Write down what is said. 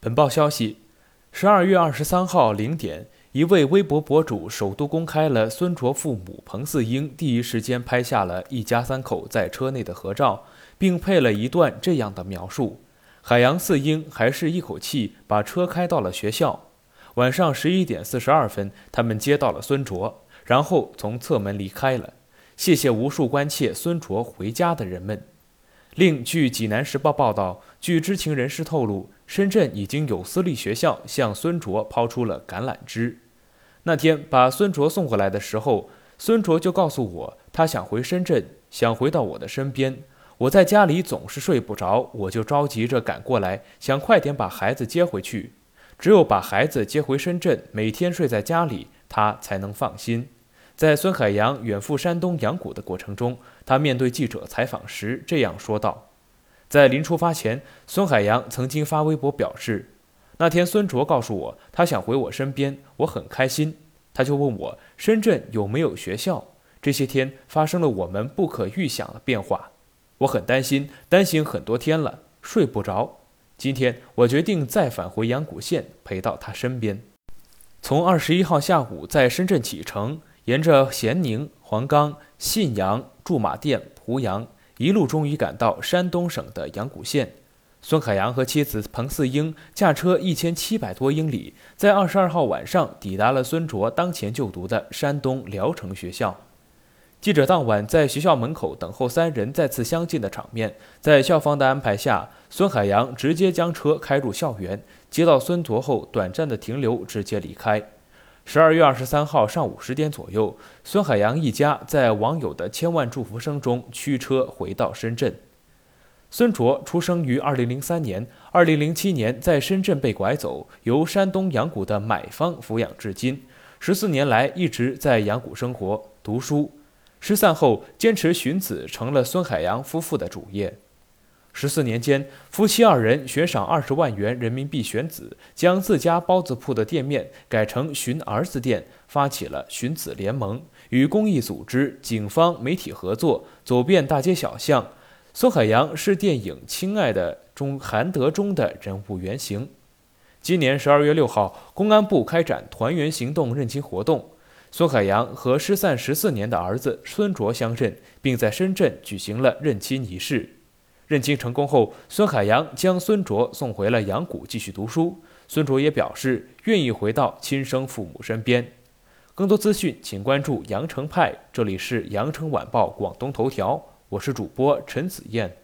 本报消息：十二月二十三号零点，一位微博博主首度公开了孙卓父母彭四英第一时间拍下了一家三口在车内的合照，并配了一段这样的描述：海洋四英还是一口气把车开到了学校。晚上十一点四十二分，他们接到了孙卓，然后从侧门离开了。谢谢无数关切孙卓回家的人们。另据济南时报报道，据知情人士透露，深圳已经有私立学校向孙卓抛出了橄榄枝。那天把孙卓送回来的时候，孙卓就告诉我，他想回深圳，想回到我的身边。我在家里总是睡不着，我就着急着赶过来，想快点把孩子接回去。只有把孩子接回深圳，每天睡在家里，他才能放心。在孙海洋远赴山东阳谷的过程中，他面对记者采访时这样说道：“在临出发前，孙海洋曾经发微博表示，那天孙卓告诉我他想回我身边，我很开心。他就问我深圳有没有学校。这些天发生了我们不可预想的变化，我很担心，担心很多天了，睡不着。今天我决定再返回阳谷县，陪到他身边。从二十一号下午在深圳启程。”沿着咸宁、黄冈、信阳、驻马店、濮阳，一路终于赶到山东省的阳谷县。孙海洋和妻子彭四英驾车一千七百多英里，在二十二号晚上抵达了孙卓当前就读的山东聊城学校。记者当晚在学校门口等候三人再次相见的场面，在校方的安排下，孙海洋直接将车开入校园，接到孙卓后短暂的停留，直接离开。十二月二十三号上午十点左右，孙海洋一家在网友的千万祝福声中驱车回到深圳。孙卓出生于二零零三年，二零零七年在深圳被拐走，由山东阳谷的买方抚养至今。十四年来一直在阳谷生活、读书。失散后，坚持寻子成了孙海洋夫妇的主业。十四年间，夫妻二人悬赏二十万元人民币选子，将自家包子铺的店面改成寻儿子店，发起了寻子联盟，与公益组织、警方、媒体合作，走遍大街小巷。孙海洋是电影《亲爱的》中韩德忠的人物原型。今年十二月六号，公安部开展团圆行动认亲活动，孙海洋和失散十四年的儿子孙卓相认，并在深圳举行了认亲仪式。认亲成功后，孙海洋将孙卓送回了阳谷继续读书。孙卓也表示愿意回到亲生父母身边。更多资讯，请关注羊城派。这里是羊城晚报广东头条，我是主播陈子燕。